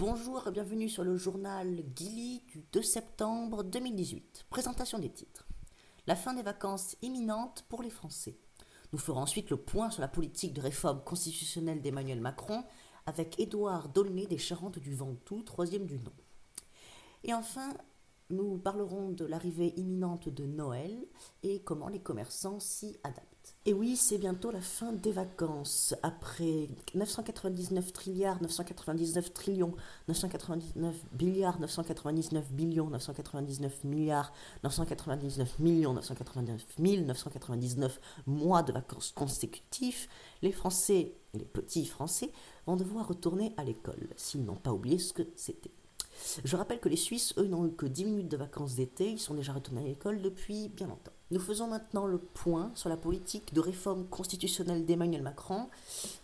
Bonjour et bienvenue sur le journal Gilly du 2 septembre 2018. Présentation des titres. La fin des vacances imminente pour les Français. Nous ferons ensuite le point sur la politique de réforme constitutionnelle d'Emmanuel Macron avec Édouard Dolné des Charentes du Ventoux, troisième du nom. Et enfin, nous parlerons de l'arrivée imminente de Noël et comment les commerçants s'y adaptent. Et oui, c'est bientôt la fin des vacances. Après 999 trilliards, 999 trillions, 999 milliards, 999 billions, 999 milliards, 999 millions, 999 000, 999 mois de vacances consécutifs, les Français, les petits Français, vont devoir retourner à l'école, s'ils n'ont pas oublié ce que c'était. Je rappelle que les Suisses, eux, n'ont eu que 10 minutes de vacances d'été, ils sont déjà retournés à l'école depuis bien longtemps. Nous faisons maintenant le point sur la politique de réforme constitutionnelle d'Emmanuel Macron.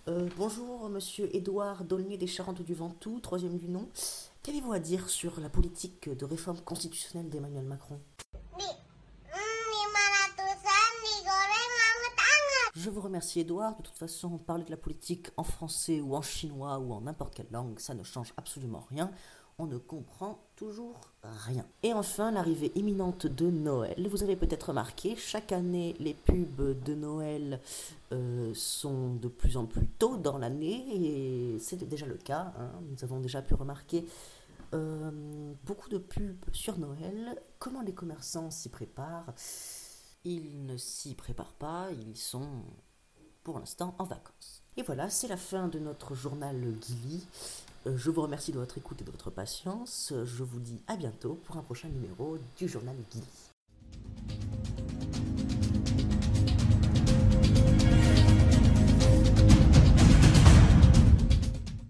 Euh, bonjour, monsieur Édouard Dolnier des Charentes du Ventoux, troisième du nom. Qu'avez-vous à dire sur la politique de réforme constitutionnelle d'Emmanuel Macron? Je vous remercie Edouard. De toute façon, parler de la politique en français ou en chinois ou en n'importe quelle langue, ça ne change absolument rien on ne comprend toujours rien. Et enfin, l'arrivée imminente de Noël. Vous avez peut-être remarqué, chaque année, les pubs de Noël euh, sont de plus en plus tôt dans l'année, et c'est déjà le cas. Hein. Nous avons déjà pu remarquer euh, beaucoup de pubs sur Noël. Comment les commerçants s'y préparent? Ils ne s'y préparent pas, ils sont pour l'instant en vacances. Et voilà, c'est la fin de notre journal Gilly. Euh, je vous remercie de votre écoute et de votre patience. Je vous dis à bientôt pour un prochain numéro du journal Guy.